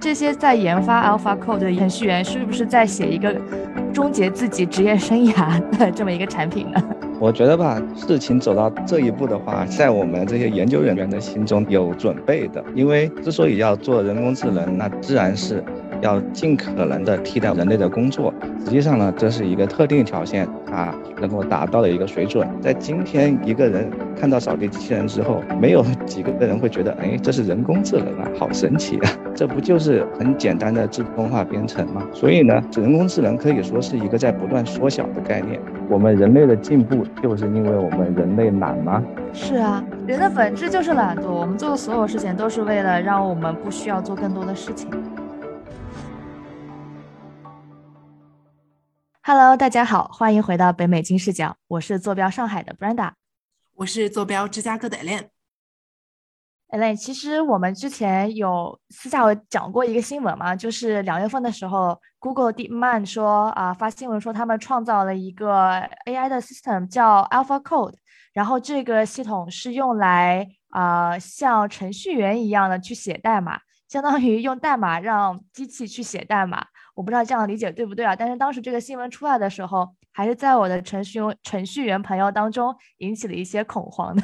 这些在研发 AlphaCode 的程序员是不是在写一个终结自己职业生涯的这么一个产品呢？我觉得吧，事情走到这一步的话，在我们这些研究人员的心中有准备的，因为之所以要做人工智能，那自然是。要尽可能的替代人类的工作，实际上呢，这是一个特定条件啊，能够达到的一个水准。在今天，一个人看到扫地机器人之后，没有几个人会觉得，哎，这是人工智能啊，好神奇啊！这不就是很简单的自动化编程吗？所以呢，人工智能可以说是一个在不断缩小的概念。我们人类的进步，就是因为我们人类懒吗？是啊，人的本质就是懒惰。我们做的所有事情都是为了让我们不需要做更多的事情。Hello，大家好，欢迎回到北美金视角。我是坐标上海的 Brenda，我是坐标芝加哥的 Elaine。Elaine，其实我们之前有私下有讲过一个新闻嘛，就是两月份的时候，Google DeepMind 说啊发新闻说他们创造了一个 AI 的 system 叫 AlphaCode，然后这个系统是用来啊像程序员一样的去写代码，相当于用代码让机器去写代码。我不知道这样理解对不对啊？但是当时这个新闻出来的时候，还是在我的程序程序员朋友当中引起了一些恐慌的。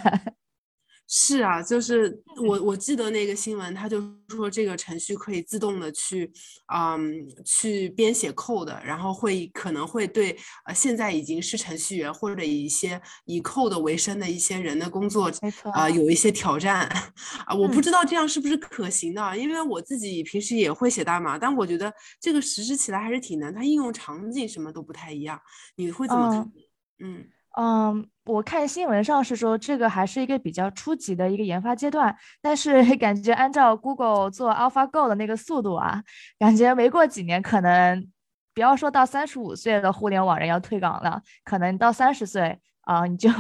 是啊，就是我我记得那个新闻，他就说这个程序可以自动的去，嗯，去编写 code，然后会可能会对呃现在已经是程序员或者一些以 code 为生的一些人的工作，啊，有一些挑战 啊，我不知道这样是不是可行的，因为我自己平时也会写代码，但我觉得这个实施起来还是挺难，它应用场景什么都不太一样，你会怎么看？嗯。嗯，嗯我看新闻上是说这个还是一个比较初级的一个研发阶段，但是 感觉按照 Google 做 AlphaGo 的那个速度啊，感觉没过几年，可能不要说到三十五岁的互联网人要退岗了，可能到三十岁啊，你就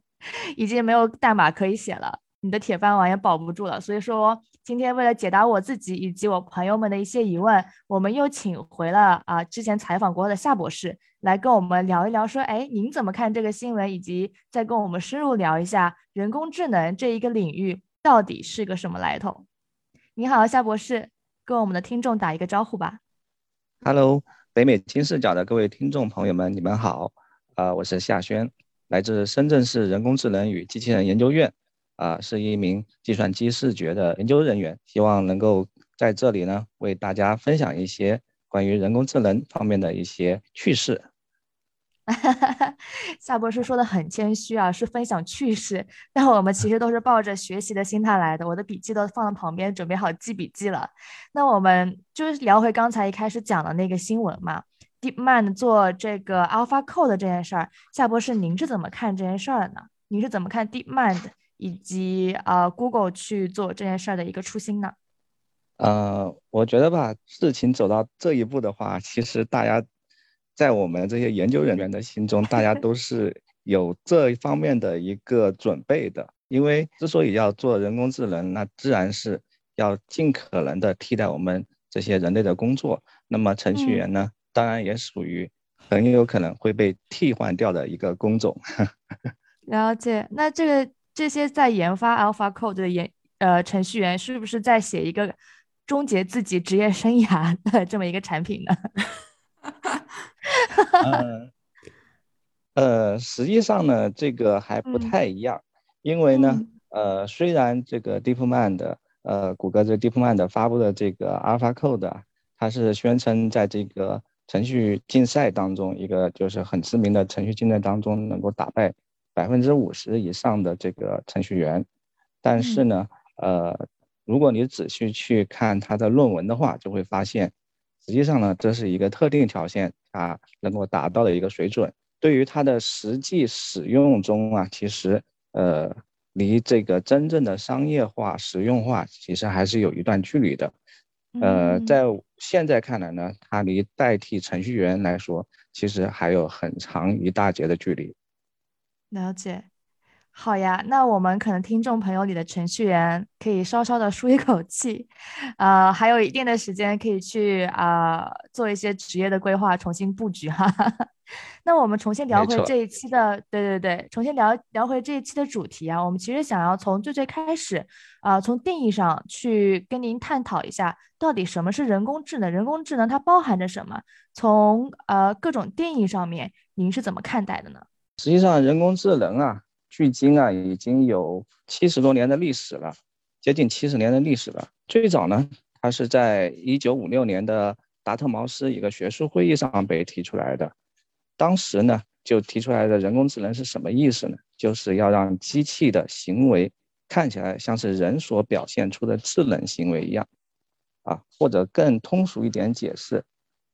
已经没有代码可以写了，你的铁饭碗也保不住了。所以说。今天为了解答我自己以及我朋友们的一些疑问，我们又请回了啊之前采访过的夏博士来跟我们聊一聊，说哎您怎么看这个新闻，以及再跟我们深入聊一下人工智能这一个领域到底是个什么来头？你好，夏博士，跟我们的听众打一个招呼吧。Hello，北美金视角的各位听众朋友们，你们好，啊我是夏轩，来自深圳市人工智能与机器人研究院。啊，是一名计算机视觉的研究人员，希望能够在这里呢为大家分享一些关于人工智能方面的一些趣事。夏博士说的很谦虚啊，是分享趣事，但我们其实都是抱着学习的心态来的，我的笔记都放在旁边，准备好记笔记了。那我们就是聊回刚才一开始讲的那个新闻嘛，DeepMind 做这个 AlphaCode 这件事儿，夏博士您是怎么看这件事儿的呢？您是怎么看 DeepMind？以及啊，Google 去做这件事儿的一个初心呢？呃，我觉得吧，事情走到这一步的话，其实大家在我们这些研究人员的心中，大家都 是有这一方面的一个准备的。因为之所以要做人工智能，那自然是要尽可能的替代我们这些人类的工作。那么程序员呢，当然也属于很有可能会被替换掉的一个工种。了解，那这个。这些在研发 AlphaCode 的研呃程序员是不是在写一个终结自己职业生涯的这么一个产品呢？呃，实际上呢，这个还不太一样，因为呢，呃，虽然这个 DeepMind 呃，谷歌这 DeepMind 发布的这个 AlphaCode，它是宣称在这个程序竞赛当中，一个就是很知名的程序竞赛当中能够打败。百分之五十以上的这个程序员，但是呢，呃，如果你仔细去看他的论文的话，就会发现，实际上呢，这是一个特定条件啊能够达到的一个水准。对于它的实际使用中啊，其实呃，离这个真正的商业化、实用化，其实还是有一段距离的。呃，在现在看来呢，它离代替程序员来说，其实还有很长一大截的距离。了解，好呀，那我们可能听众朋友里的程序员可以稍稍的舒一口气，呃，还有一定的时间可以去啊做一些职业的规划，重新布局哈。那我们重新聊回这一期的，对对对，重新聊聊回这一期的主题啊。我们其实想要从最最开始啊，从定义上去跟您探讨一下，到底什么是人工智能？人工智能它包含着什么？从呃各种定义上面，您是怎么看待的呢？实际上，人工智能啊。距今啊，已经有七十多年的历史了，接近七十年的历史了。最早呢，它是在一九五六年的达特茅斯一个学术会议上被提出来的。当时呢，就提出来的人工智能是什么意思呢？就是要让机器的行为看起来像是人所表现出的智能行为一样，啊，或者更通俗一点解释，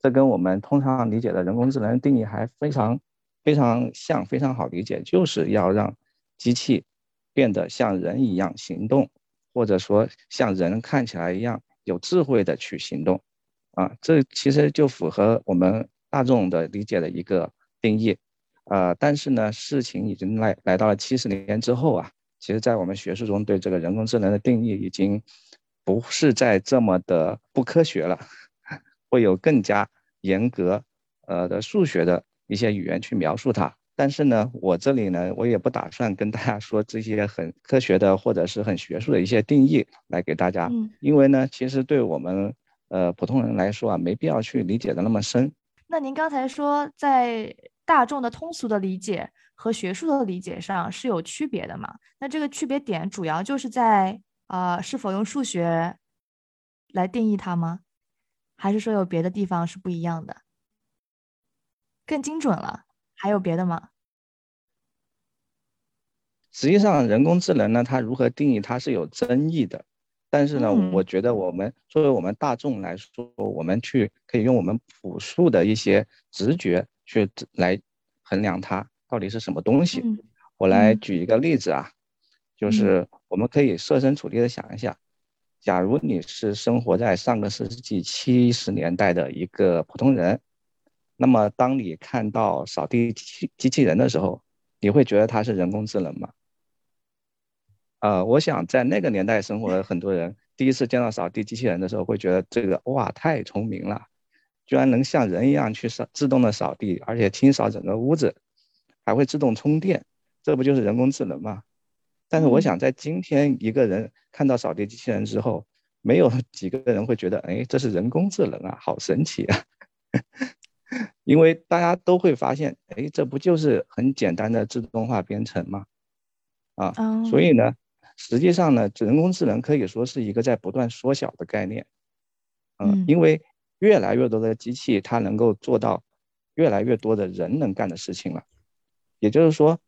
这跟我们通常理解的人工智能定义还非常非常像，非常好理解，就是要让机器变得像人一样行动，或者说像人看起来一样有智慧的去行动，啊，这其实就符合我们大众的理解的一个定义，呃，但是呢，事情已经来来到了七十年之后啊，其实，在我们学术中对这个人工智能的定义已经不是再这么的不科学了，会有更加严格呃的数学的一些语言去描述它。但是呢，我这里呢，我也不打算跟大家说这些很科学的或者是很学术的一些定义来给大家，因为呢，其实对我们呃普通人来说啊，没必要去理解的那么深。那您刚才说在大众的通俗的理解和学术的理解上是有区别的嘛？那这个区别点主要就是在啊，是否用数学来定义它吗？还是说有别的地方是不一样的，更精准了？还有别的吗？实际上，人工智能呢，它如何定义，它是有争议的。但是呢，我觉得我们作为我们大众来说，我们去可以用我们朴素的一些直觉去来衡量它到底是什么东西。我来举一个例子啊，就是我们可以设身处地的想一下，假如你是生活在上个世纪七十年代的一个普通人。那么，当你看到扫地机机器人的时候，你会觉得它是人工智能吗？呃，我想在那个年代生活的很多人，第一次见到扫地机器人的时候，会觉得这个哇，太聪明了，居然能像人一样去扫自动的扫地，而且清扫整个屋子，还会自动充电，这不就是人工智能吗？但是我想，在今天一个人看到扫地机器人之后，没有几个人会觉得，哎，这是人工智能啊，好神奇啊！因为大家都会发现，哎，这不就是很简单的自动化编程吗？啊，所以呢，实际上呢，人工智能可以说是一个在不断缩小的概念。嗯，因为越来越多的机器它能够做到越来越多的人能干的事情了。也就是说，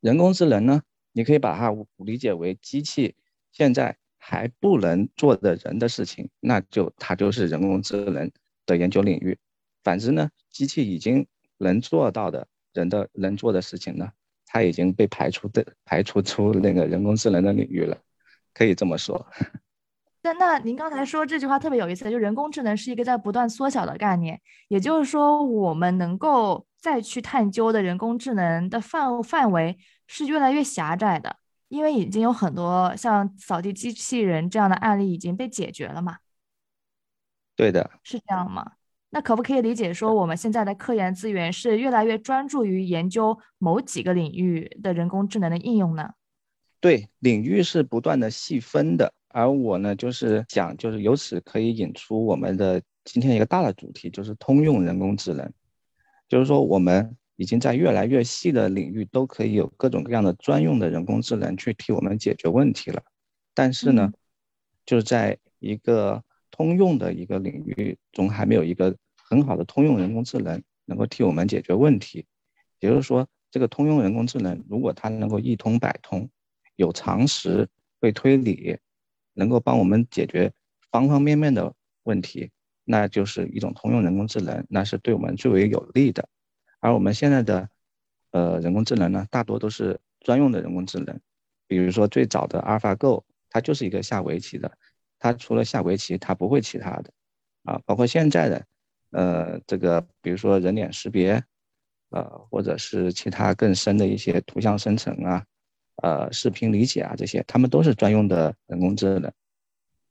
人工智能呢，你可以把它理解为机器现在还不能做的人的事情，那就它就是人工智能的研究领域。反之呢，机器已经能做到的人的能做的事情呢，它已经被排除的排除出那个人工智能的领域了，可以这么说。那那您刚才说这句话特别有意思，就人工智能是一个在不断缩小的概念，也就是说，我们能够再去探究的人工智能的范范围是越来越狭窄的，因为已经有很多像扫地机器人这样的案例已经被解决了嘛。对的，是这样吗？那可不可以理解说，我们现在的科研资源是越来越专注于研究某几个领域的人工智能的应用呢？对，领域是不断的细分的。而我呢，就是讲，就是由此可以引出我们的今天一个大的主题，就是通用人工智能。就是说，我们已经在越来越细的领域都可以有各种各样的专用的人工智能去替我们解决问题了。但是呢，就是在一个通用的一个领域中，还没有一个。很好的通用人工智能能够替我们解决问题，也就是说，这个通用人工智能如果它能够一通百通，有常识、会推理，能够帮我们解决方方面面的问题，那就是一种通用人工智能，那是对我们最为有利的。而我们现在的呃人工智能呢，大多都是专用的人工智能，比如说最早的 AlphaGo，它就是一个下围棋的，它除了下围棋，它不会其他的啊，包括现在的。呃，这个比如说人脸识别，呃，或者是其他更深的一些图像生成啊，呃视频理解啊这些，他们都是专用的人工智能，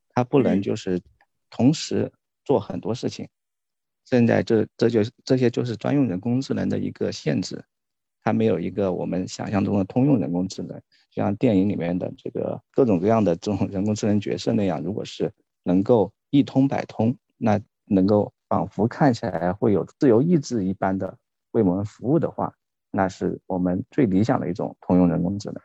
它不能就是同时做很多事情。现在这这就这些就是专用人工智能的一个限制，它没有一个我们想象中的通用人工智能，就像电影里面的这个各种各样的这种人工智能角色那样，如果是能够一通百通，那能够仿佛看起来会有自由意志一般的为我们服务的话，那是我们最理想的一种通用人工智能。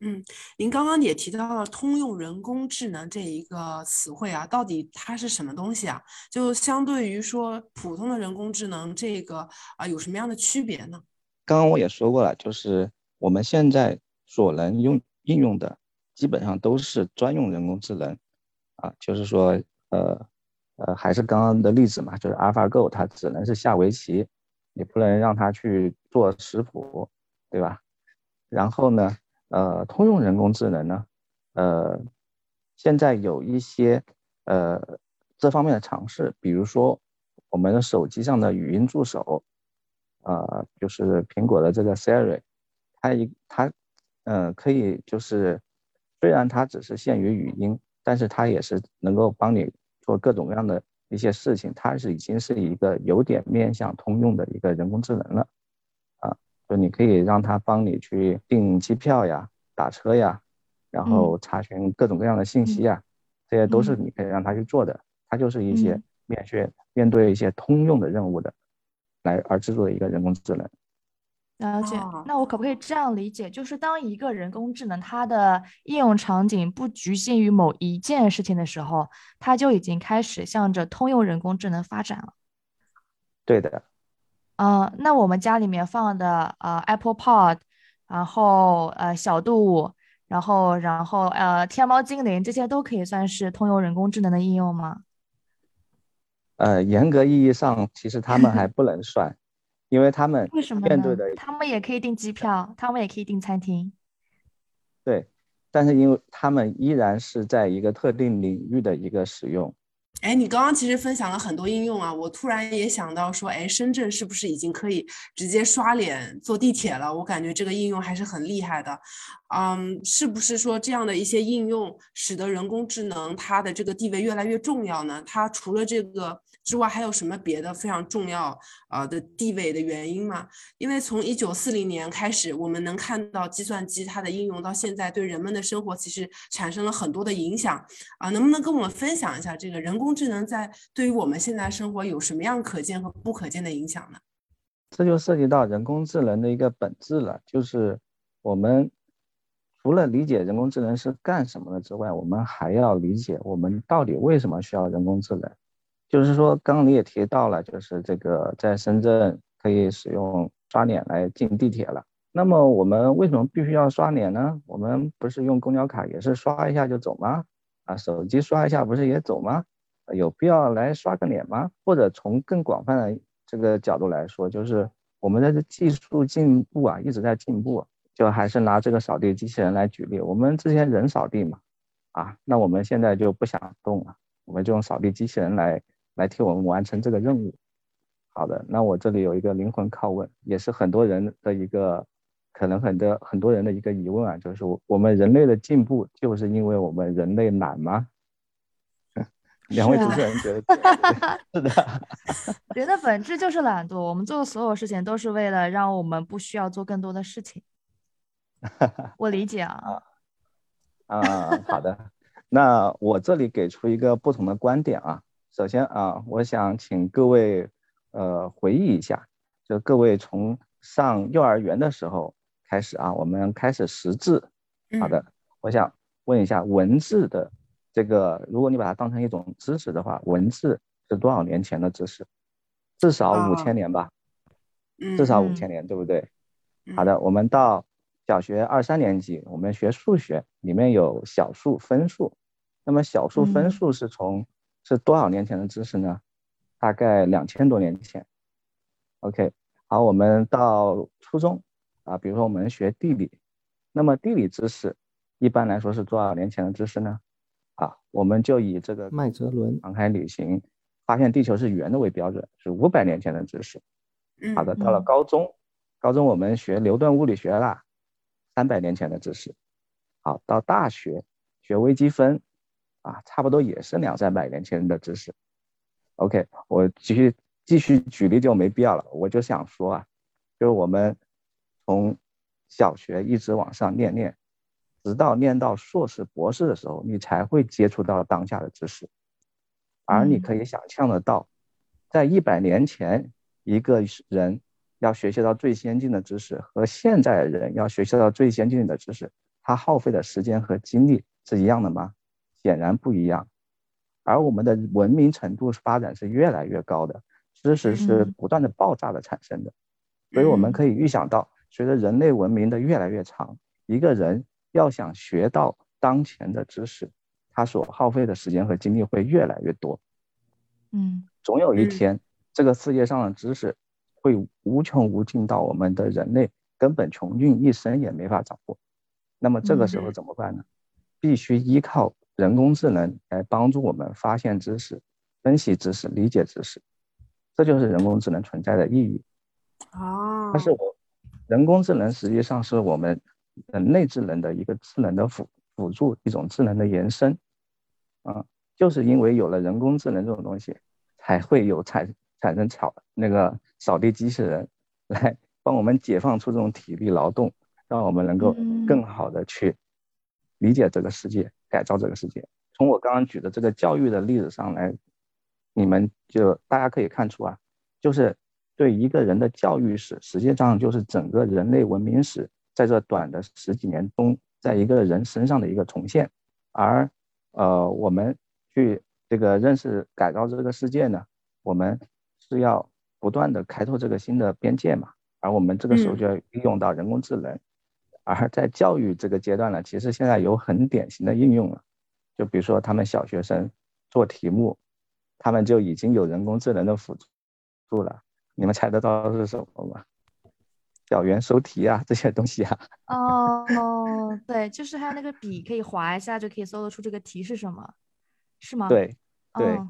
嗯，您刚刚也提到了通用人工智能这一个词汇啊，到底它是什么东西啊？就相对于说普通的人工智能，这个啊有什么样的区别呢？刚刚我也说过了，就是我们现在所能用应用的，基本上都是专用人工智能啊，就是说，呃呃，还是刚刚的例子嘛，就是 AlphaGo 它只能是下围棋，你不能让它去做食谱，对吧？然后呢？呃，通用人工智能呢，呃，现在有一些呃这方面的尝试，比如说我们的手机上的语音助手，呃，就是苹果的这个 Siri，它一它，呃，可以就是虽然它只是限于语音，但是它也是能够帮你做各种各样的一些事情，它是已经是一个有点面向通用的一个人工智能了。啊就你可以让它帮你去订机票呀、打车呀，然后查询各种各样的信息呀，这些都是你可以让它去做的。它就是一些面对面对一些通用的任务的，来而制作的一个人工智能。了解。那我可不可以这样理解，就是当一个人工智能它的应用场景不局限于某一件事情的时候，它就已经开始向着通用人工智能发展了？对的。嗯，那我们家里面放的呃 Apple Pod，然后呃小度，然后然后呃天猫精灵这些都可以算是通用人工智能的应用吗？呃，严格意义上，其实他们还 不能算，因为他们为什么面对的他们也可以订机票，他们也可以订餐厅。对，但是因为他们依然是在一个特定领域的一个使用。哎，你刚刚其实分享了很多应用啊，我突然也想到说，哎，深圳是不是已经可以直接刷脸坐地铁了？我感觉这个应用还是很厉害的，嗯，是不是说这样的一些应用使得人工智能它的这个地位越来越重要呢？它除了这个。之外还有什么别的非常重要啊的地位的原因吗？因为从一九四零年开始，我们能看到计算机它的应用到现在，对人们的生活其实产生了很多的影响啊。能不能跟我们分享一下这个人工智能在对于我们现在生活有什么样可见和不可见的影响呢？这就涉及到人工智能的一个本质了，就是我们除了理解人工智能是干什么的之外，我们还要理解我们到底为什么需要人工智能。就是说，刚刚你也提到了，就是这个在深圳可以使用刷脸来进地铁了。那么我们为什么必须要刷脸呢？我们不是用公交卡也是刷一下就走吗？啊，手机刷一下不是也走吗？有必要来刷个脸吗？或者从更广泛的这个角度来说，就是我们的技术进步啊，一直在进步。就还是拿这个扫地机器人来举例，我们之前人扫地嘛，啊，那我们现在就不想动了，我们就用扫地机器人来。来替我们完成这个任务。好的，那我这里有一个灵魂拷问，也是很多人的一个，可能很多很多人的一个疑问啊，就是我们人类的进步就是因为我们人类懒吗？两位主持人觉得 是的。人的本质就是懒惰，我们做的所有事情都是为了让我们不需要做更多的事情。我理解啊。啊，好的，那我这里给出一个不同的观点啊。首先啊，我想请各位呃回忆一下，就各位从上幼儿园的时候开始啊，我们开始识字。好的，我想问一下，文字的这个，如果你把它当成一种知识的话，文字是多少年前的知识？至少五千年吧，至少五千年，对不对？好的，我们到小学二三年级，我们学数学，里面有小数、分数。那么小数、分数是从是多少年前的知识呢？大概两千多年前。OK，好，我们到初中啊，比如说我们学地理，那么地理知识一般来说是多少年前的知识呢？啊，我们就以这个麦哲伦航海旅行发现地球是圆的为标准，是五百年前的知识。好的，到了高中，高中我们学牛顿物理学啦，三百年前的知识。好，到大学学微积分，啊，差不多也是两三百年前的知识。OK，我继续继续举例就没必要了。我就想说啊，就是我们从小学一直往上念念，直到念到硕士、博士的时候，你才会接触到当下的知识。而你可以想象得到，在一百年前，一个人要学习到最先进的知识，和现在的人要学习到最先进的知识，他耗费的时间和精力是一样的吗？显然不一样。而我们的文明程度发展是越来越高的，知识是不断的爆炸的产生的，所以我们可以预想到，随着人类文明的越来越长，一个人要想学到当前的知识，他所耗费的时间和精力会越来越多。嗯，总有一天，这个世界上的知识会无穷无尽到我们的人类根本穷尽一生也没法掌握。那么这个时候怎么办呢？必须依靠。人工智能来帮助我们发现知识、分析知识、理解知识，这就是人工智能存在的意义。哦，但是我人工智能实际上是我们人类智能的一个智能的辅辅助，一种智能的延伸。啊，就是因为有了人工智能这种东西，才会有产产生扫那个扫地机器人来帮我们解放出这种体力劳动，让我们能够更好的去理解这个世界。改造这个世界。从我刚刚举的这个教育的例子上来，你们就大家可以看出啊，就是对一个人的教育史，实际上就是整个人类文明史在这短的十几年中，在一个人身上的一个重现。而呃，我们去这个认识改造这个世界呢，我们是要不断的开拓这个新的边界嘛。而我们这个时候就要运用到人工智能。而在教育这个阶段呢，其实现在有很典型的应用了，就比如说他们小学生做题目，他们就已经有人工智能的辅助了。你们猜得到是什么吗？小猿收题啊，这些东西啊。哦哦，对，就是还有那个笔可以划一下就可以搜得出这个题是什么，是吗？对对，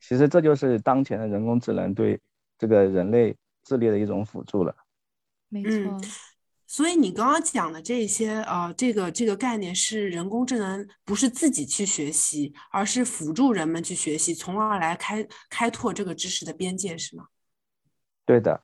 其实这就是当前的人工智能对这个人类智力的一种辅助了。没错。所以你刚刚讲的这些呃，这个这个概念是人工智能不是自己去学习，而是辅助人们去学习，从而来开开拓这个知识的边界，是吗？对的。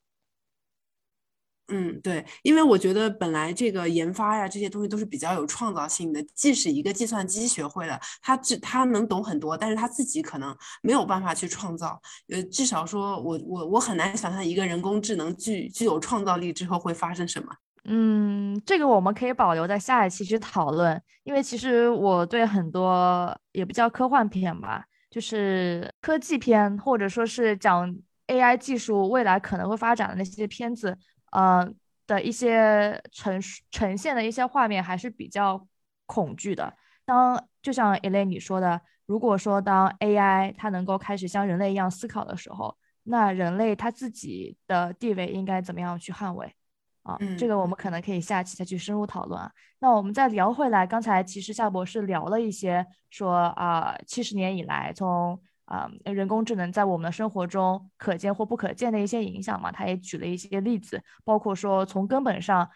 嗯，对，因为我觉得本来这个研发呀，这些东西都是比较有创造性的。即使一个计算机学会了，他只他能懂很多，但是他自己可能没有办法去创造。呃，至少说我我我很难想象一个人工智能具具有创造力之后会发生什么。嗯，这个我们可以保留在下一期去讨论，因为其实我对很多也不叫科幻片吧，就是科技片，或者说是讲 AI 技术未来可能会发展的那些片子，呃的一些呈呈现的一些画面还是比较恐惧的。当就像 Elaine 你说的，如果说当 AI 它能够开始像人类一样思考的时候，那人类他自己的地位应该怎么样去捍卫？啊，这个我们可能可以下期再去深入讨论啊。那我们再聊回来，刚才其实夏博士聊了一些，说啊，七十年以来，从啊人工智能在我们的生活中可见或不可见的一些影响嘛，他也举了一些例子，包括说从根本上，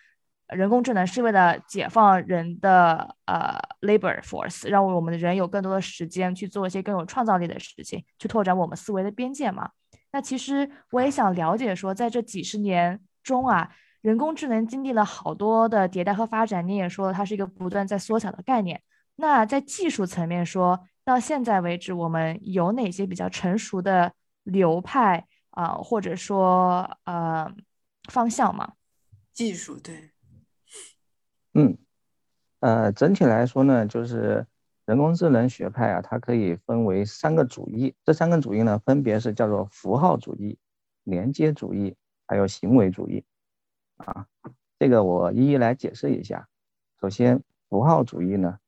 人工智能是为了解放人的呃 labor force，让我们的人有更多的时间去做一些更有创造力的事情，去拓展我们思维的边界嘛。那其实我也想了解说，在这几十年中啊。人工智能经历了好多的迭代和发展，你也说，它是一个不断在缩小的概念。那在技术层面说，到现在为止，我们有哪些比较成熟的流派啊，或者说呃方向吗？技术对，嗯，呃，整体来说呢，就是人工智能学派啊，它可以分为三个主义，这三个主义呢，分别是叫做符号主义、连接主义，还有行为主义。啊，这个我一一来解释一下。首先，符号主义呢，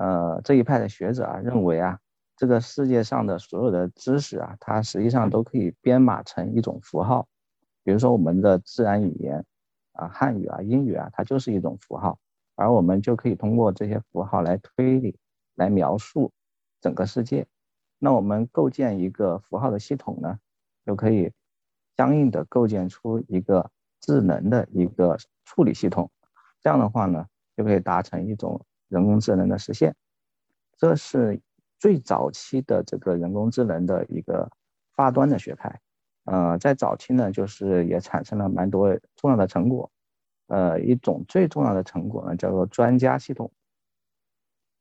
呃，这一派的学者啊认为啊，这个世界上的所有的知识啊，它实际上都可以编码成一种符号。比如说我们的自然语言啊，汉语啊，英语啊，它就是一种符号，而我们就可以通过这些符号来推理、来描述整个世界。那我们构建一个符号的系统呢，就可以相应的构建出一个。智能的一个处理系统，这样的话呢，就可以达成一种人工智能的实现。这是最早期的这个人工智能的一个发端的学派。呃，在早期呢，就是也产生了蛮多重要的成果。呃，一种最重要的成果呢，叫做专家系统，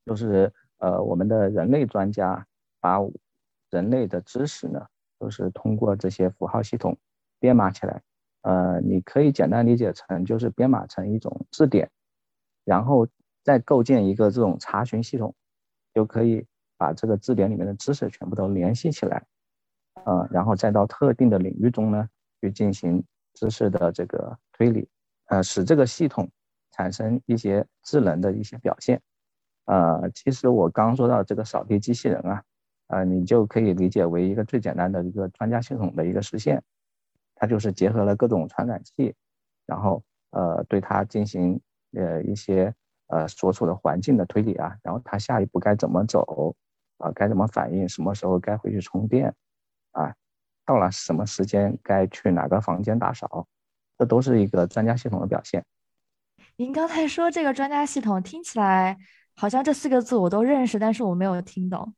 就是呃，我们的人类专家把人类的知识呢，都是通过这些符号系统编码起来。呃，你可以简单理解成就是编码成一种字典，然后再构建一个这种查询系统，就可以把这个字典里面的知识全部都联系起来。呃，然后再到特定的领域中呢，去进行知识的这个推理，呃，使这个系统产生一些智能的一些表现。呃，其实我刚说到这个扫地机器人啊，呃，你就可以理解为一个最简单的一个专家系统的一个实现，它就是结合了各种传感器，然后呃，对它进行呃一些呃所处的环境的推理啊，然后它下一步该怎么走啊，该怎么反应，什么时候该回去充电。啊，到了什么时间该去哪个房间打扫，这都是一个专家系统的表现。您刚才说这个专家系统听起来好像这四个字我都认识，但是我没有听懂。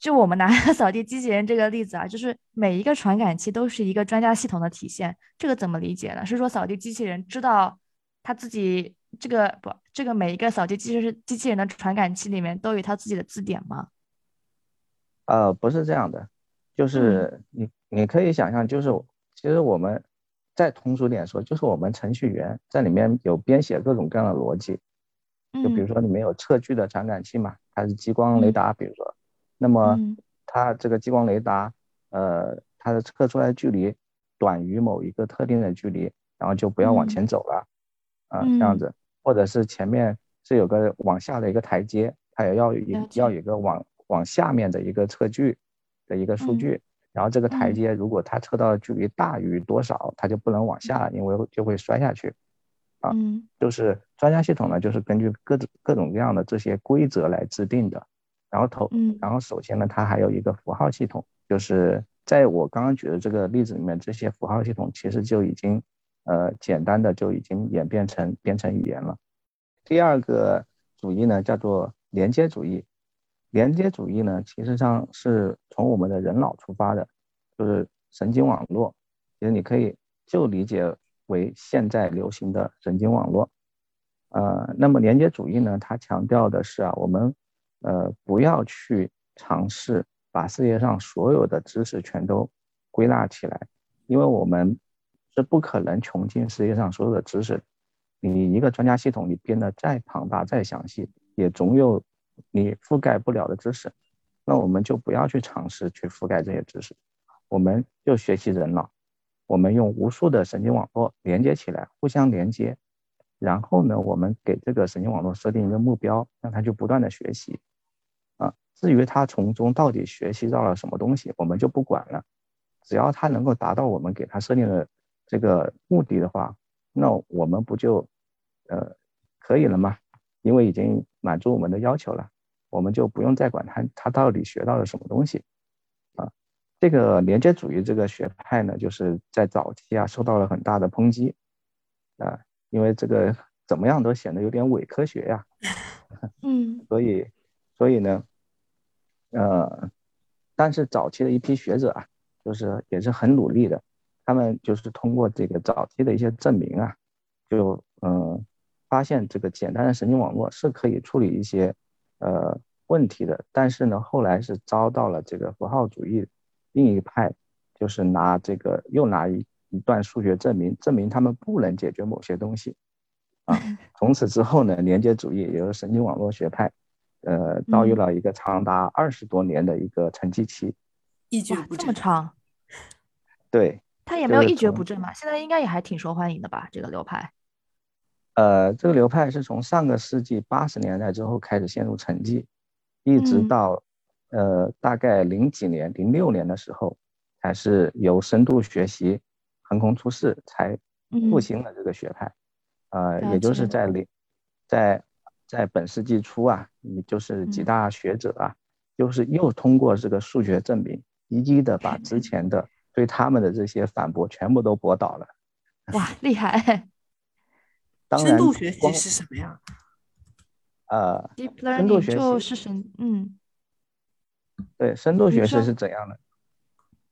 就我们拿 扫地机器人这个例子啊，就是每一个传感器都是一个专家系统的体现，这个怎么理解呢？是说扫地机器人知道他自己这个不，这个每一个扫地机器人机器人的传感器里面都有它自己的字典吗？呃，不是这样的。就是你，你可以想象，就是其实我们再通俗点说，就是我们程序员在里面有编写各种各样的逻辑，就比如说里面有测距的传感器嘛，它是激光雷达，比如说，那么它这个激光雷达，呃，它的测出来的距离短于某一个特定的距离，然后就不要往前走了，啊，这样子，或者是前面是有个往下的一个台阶，它也要有要有一个往往下面的一个测距。的一个数据，然后这个台阶如果它测到的距离大于多少，它就不能往下，因为就会摔下去。啊，就是专家系统呢，就是根据各种各种各样的这些规则来制定的。然后头，然后首先呢，它还有一个符号系统，就是在我刚刚举的这个例子里面，这些符号系统其实就已经，呃，简单的就已经演变成编程语言了。第二个主义呢，叫做连接主义。连接主义呢，其实上是从我们的人脑出发的，就是神经网络。其实你可以就理解为现在流行的神经网络。呃，那么连接主义呢，它强调的是啊，我们呃不要去尝试把世界上所有的知识全都归纳起来，因为我们是不可能穷尽世界上所有的知识。你一个专家系统，你编得再庞大、再详细，也总有。你覆盖不了的知识，那我们就不要去尝试去覆盖这些知识，我们就学习人脑，我们用无数的神经网络连接起来，互相连接，然后呢，我们给这个神经网络设定一个目标，让它就不断的学习，啊，至于它从中到底学习到了什么东西，我们就不管了，只要它能够达到我们给它设定的这个目的的话，那我们不就，呃，可以了吗？因为已经满足我们的要求了，我们就不用再管他他到底学到了什么东西，啊，这个连接主义这个学派呢，就是在早期啊受到了很大的抨击，啊，因为这个怎么样都显得有点伪科学呀，嗯，所以所以呢，呃，但是早期的一批学者啊，就是也是很努力的，他们就是通过这个早期的一些证明啊，就嗯。发现这个简单的神经网络是可以处理一些呃问题的，但是呢，后来是遭到了这个符号主义另一派，就是拿这个又拿一一段数学证明证明他们不能解决某些东西啊。从此之后呢，连接主义也就是神经网络学派，呃，遭遇了一个长达二十多年的一个沉寂期，一蹶不振。这么长？对，他也没有一蹶不振嘛，现在应该也还挺受欢迎的吧？这个流派。呃，这个流派是从上个世纪八十年代之后开始陷入沉寂，一直到呃大概零几年、零六年的时候，才是由深度学习横空出世，才复兴了这个学派。呃，也就是在零在在本世纪初啊，也就是几大学者啊，就是又通过这个数学证明，一一的把 之前的对他们的这些反驳全部都驳倒了。哇，厉害！当深度学习是什么呀？呃，deep learning 就是神，嗯，对，深度学习是怎样的？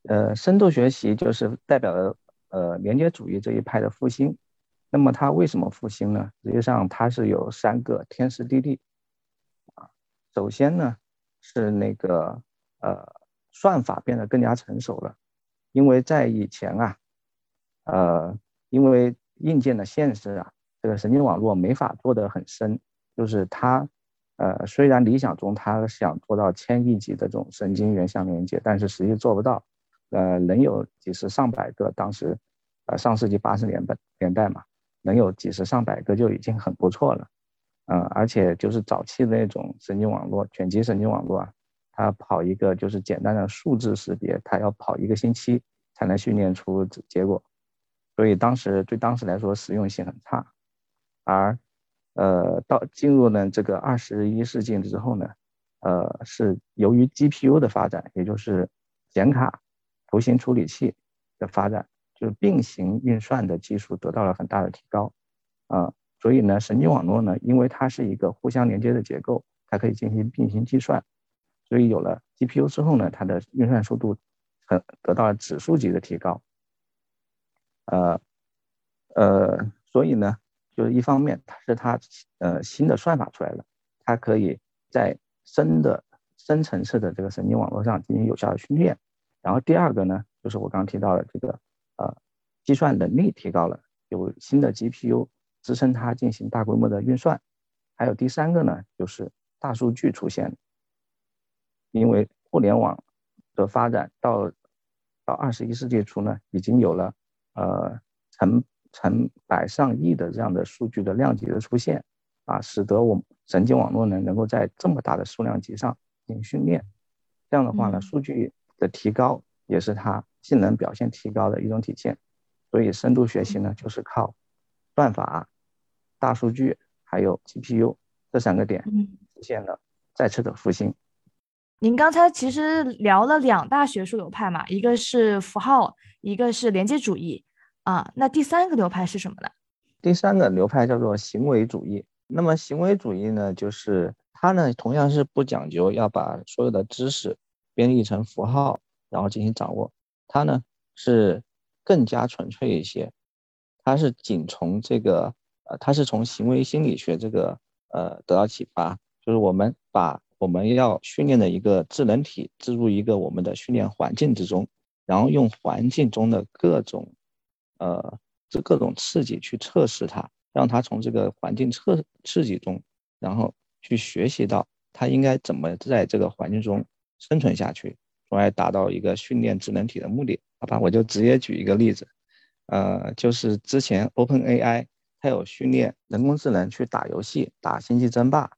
呃，深度学习就是代表了呃连接主义这一派的复兴。那么它为什么复兴呢？实际上它是有三个天时地利啊。首先呢是那个呃算法变得更加成熟了，因为在以前啊，呃因为硬件的限制啊，这个神经网络没法做得很深，就是它呃虽然理想中它想做到千亿级的这种神经元相连接，但是实际做不到，呃能有几十上百个，当时呃上世纪八十年代年代嘛。能有几十上百个就已经很不错了，嗯，而且就是早期的那种神经网络，卷积神经网络啊，它跑一个就是简单的数字识别，它要跑一个星期才能训练出结果，所以当时对当时来说实用性很差。而，呃，到进入呢这个二十一世纪之后呢，呃，是由于 GPU 的发展，也就是显卡、图形处理器的发展。就是并行运算的技术得到了很大的提高，啊，所以呢，神经网络呢，因为它是一个互相连接的结构，它可以进行并行计算，所以有了 GPU 之后呢，它的运算速度很得到了指数级的提高，呃，呃，所以呢，就是一方面它是它呃新的算法出来了，它可以在深的深层次的这个神经网络上进行有效的训练，然后第二个呢，就是我刚刚提到的这个。呃，计算能力提高了，有新的 GPU 支撑它进行大规模的运算，还有第三个呢，就是大数据出现。因为互联网的发展到到二十一世纪初呢，已经有了呃成成百上亿的这样的数据的量级的出现，啊，使得我们神经网络呢能够在这么大的数量级上进行训练。这样的话呢，数据的提高也是它。性能表现提高的一种体现，所以深度学习呢，就是靠算法、大数据还有 GPU 这三个点实现了再次的复兴。您刚才其实聊了两大学术流派嘛，一个是符号，一个是连接主义啊。那第三个流派是什么呢？第三个流派叫做行为主义。那么行为主义呢，就是它呢同样是不讲究要把所有的知识编译成符号，然后进行掌握。它呢是更加纯粹一些，它是仅从这个呃，它是从行为心理学这个呃得到启发，就是我们把我们要训练的一个智能体置入一个我们的训练环境之中，然后用环境中的各种呃这各种刺激去测试它，让它从这个环境测刺激中，然后去学习到它应该怎么在这个环境中生存下去。从而达到一个训练智能体的目的，好吧？我就直接举一个例子，呃，就是之前 OpenAI 它有训练人工智能去打游戏，打星际争霸，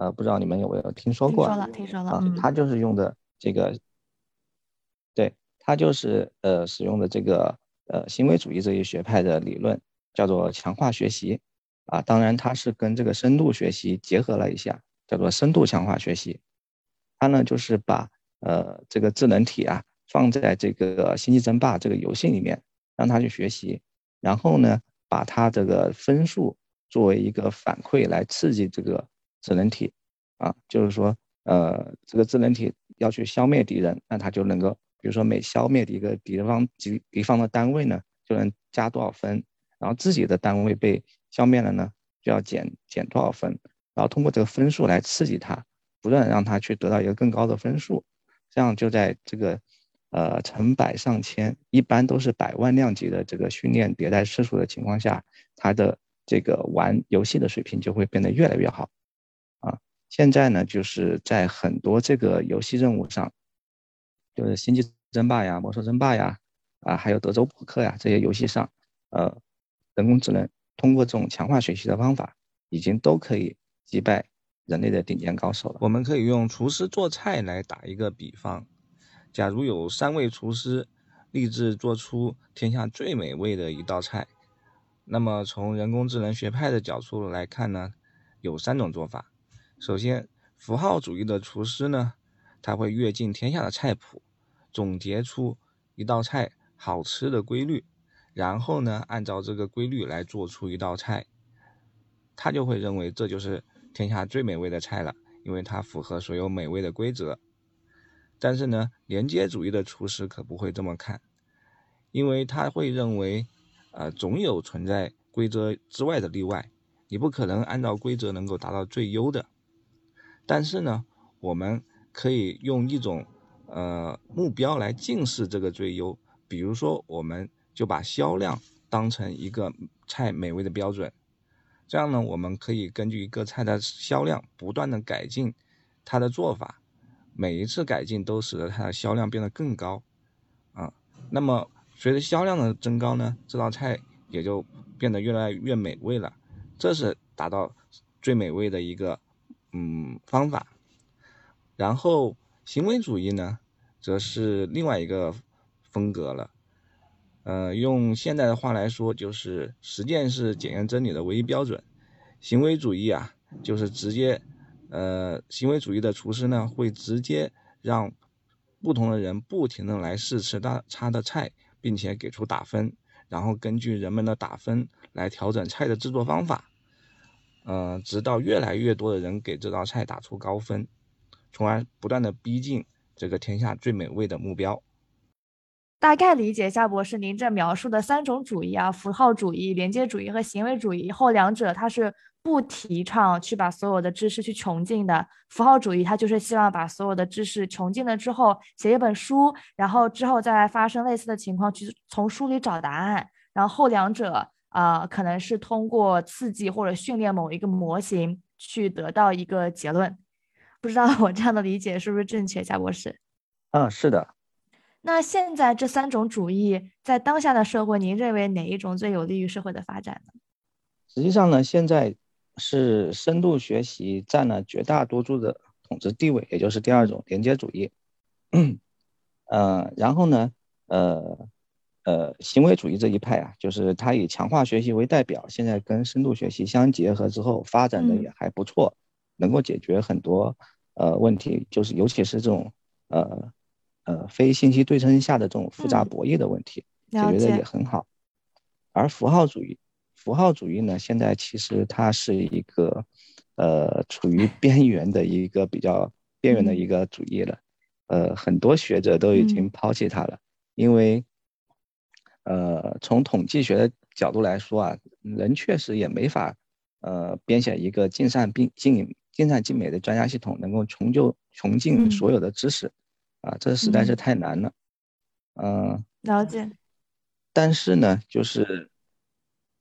呃，不知道你们有没有听说过？听说了，听说了。啊，它就是用的这个，对，它就是呃使用的这个呃行为主义这一学派的理论，叫做强化学习，啊，当然它是跟这个深度学习结合了一下，叫做深度强化学习，它呢就是把呃，这个智能体啊，放在这个星际争霸这个游戏里面，让他去学习，然后呢，把它这个分数作为一个反馈来刺激这个智能体，啊，就是说，呃，这个智能体要去消灭敌人，那它就能够，比如说每消灭一个敌方敌敌方的单位呢，就能加多少分，然后自己的单位被消灭了呢，就要减减多少分，然后通过这个分数来刺激他，不断让他去得到一个更高的分数。这样就在这个，呃，成百上千，一般都是百万量级的这个训练迭代次数的情况下，它的这个玩游戏的水平就会变得越来越好，现在呢，就是在很多这个游戏任务上，就是星际争霸呀、魔兽争霸呀，啊，还有德州扑克呀这些游戏上，呃，人工智能通过这种强化学习的方法，已经都可以击败。人类的顶尖高手了。我们可以用厨师做菜来打一个比方：假如有三位厨师立志做出天下最美味的一道菜，那么从人工智能学派的角度来看呢，有三种做法。首先，符号主义的厨师呢，他会阅尽天下的菜谱，总结出一道菜好吃的规律，然后呢，按照这个规律来做出一道菜，他就会认为这就是。天下最美味的菜了，因为它符合所有美味的规则。但是呢，连接主义的厨师可不会这么看，因为他会认为，呃，总有存在规则之外的例外，你不可能按照规则能够达到最优的。但是呢，我们可以用一种呃目标来近视这个最优，比如说，我们就把销量当成一个菜美味的标准，这样呢，我们可以根据一个菜的销量不断的改进它的做法。每一次改进都使得它的销量变得更高，啊，那么随着销量的增高呢，这道菜也就变得越来越美味了，这是达到最美味的一个嗯方法。然后行为主义呢，则是另外一个风格了，呃，用现代的话来说，就是实践是检验真理的唯一标准。行为主义啊，就是直接。呃，行为主义的厨师呢，会直接让不同的人不停的来试吃他他的菜，并且给出打分，然后根据人们的打分来调整菜的制作方法，呃，直到越来越多的人给这道菜打出高分，从而不断的逼近这个天下最美味的目标。大概理解夏博士您这描述的三种主义啊，符号主义、连接主义和行为主义，后两者它是。不提倡去把所有的知识去穷尽的符号主义，它就是希望把所有的知识穷尽了之后，写一本书，然后之后再来发生类似的情况，去从书里找答案。然后后两者啊，可能是通过刺激或者训练某一个模型去得到一个结论。不知道我这样的理解是不是正确，夏博士？嗯，是的。那现在这三种主义在当下的社会，您认为哪一种最有利于社会的发展呢？实际上呢，现在。是深度学习占了绝大多数的统治地位，也就是第二种连接主义。呃，然后呢，呃呃，行为主义这一派啊，就是它以强化学习为代表，现在跟深度学习相结合之后，发展的也还不错，能够解决很多呃问题，就是尤其是这种呃呃非信息对称下的这种复杂博弈的问题，解决的也很好。而符号主义。符号主义呢，现在其实它是一个，呃，处于 边缘的一个比较边缘的一个主义了，呃，很多学者都已经抛弃它了，因为，呃，从统计学的角度来说啊，人确实也没法，呃，编写一个尽善并尽尽善尽美的专家系统，能够穷就穷尽所有的知识，啊，这实在是太难了，嗯，了解，但是呢，就是。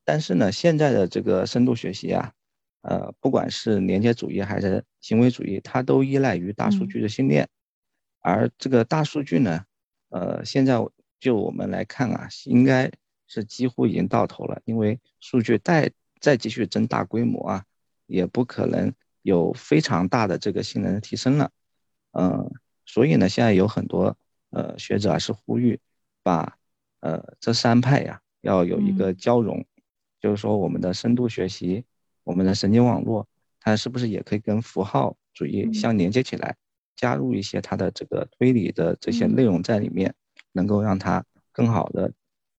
但是呢，现在的这个深度学习啊，呃，不管是连接主义还是行为主义，它都依赖于大数据的训练。而这个大数据呢，呃，现在就我们来看啊，应该是几乎已经到头了，因为数据再再继续增大规模啊，也不可能有非常大的这个性能的提升了。嗯，所以呢，现在有很多呃学者啊是呼吁把呃这三派呀要有一个交融。就是说，我们的深度学习，我们的神经网络，它是不是也可以跟符号主义相连接起来，加入一些它的这个推理的这些内容在里面，能够让他更好的，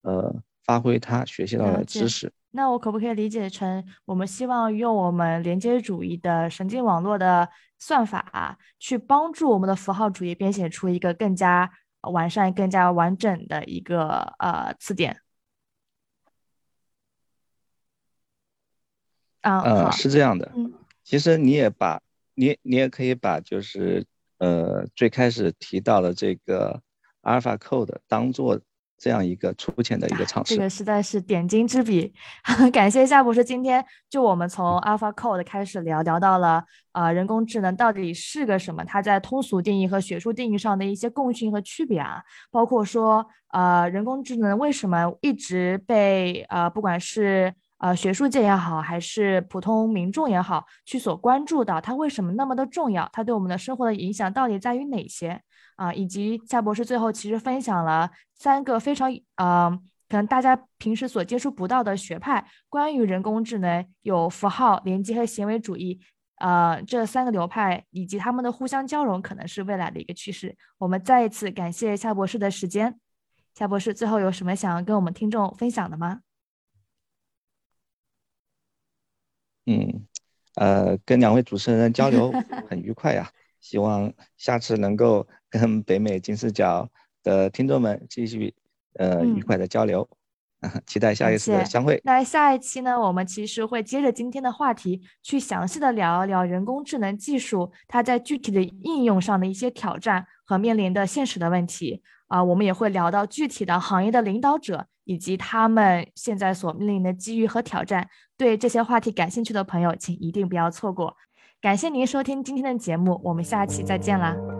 呃，发挥他学习到的知识。那我可不可以理解成，我们希望用我们连接主义的神经网络的算法，去帮助我们的符号主义编写出一个更加完善、更加完整的一个呃词典？啊，呃是这样的。嗯，其实你也把，你你也可以把，就是呃，最开始提到的这个 AlphaCode 当做这样一个粗浅的一个尝试。这个实在是点睛之笔，感谢夏博士。今天就我们从 AlphaCode 开始聊，聊到了啊，人工智能到底是个什么？它在通俗定义和学术定义上的一些共性和区别啊，包括说呃，人工智能为什么一直被呃，不管是呃，学术界也好，还是普通民众也好，去所关注到它为什么那么的重要，它对我们的生活的影响到底在于哪些啊？以及夏博士最后其实分享了三个非常呃，可能大家平时所接触不到的学派，关于人工智能有符号连接和行为主义，呃，这三个流派以及他们的互相交融，可能是未来的一个趋势。我们再一次感谢夏博士的时间，夏博士最后有什么想要跟我们听众分享的吗？嗯，呃，跟两位主持人交流很愉快呀，希望下次能够跟北美金视角的听众们继续呃愉快的交流。期待下一次的相会。那下一期呢，我们其实会接着今天的话题，去详细的聊一聊人工智能技术它在具体的应用上的一些挑战和面临的现实的问题啊。我们也会聊到具体的行业的领导者以及他们现在所面临的机遇和挑战。对这些话题感兴趣的朋友，请一定不要错过。感谢您收听今天的节目，我们下期再见啦。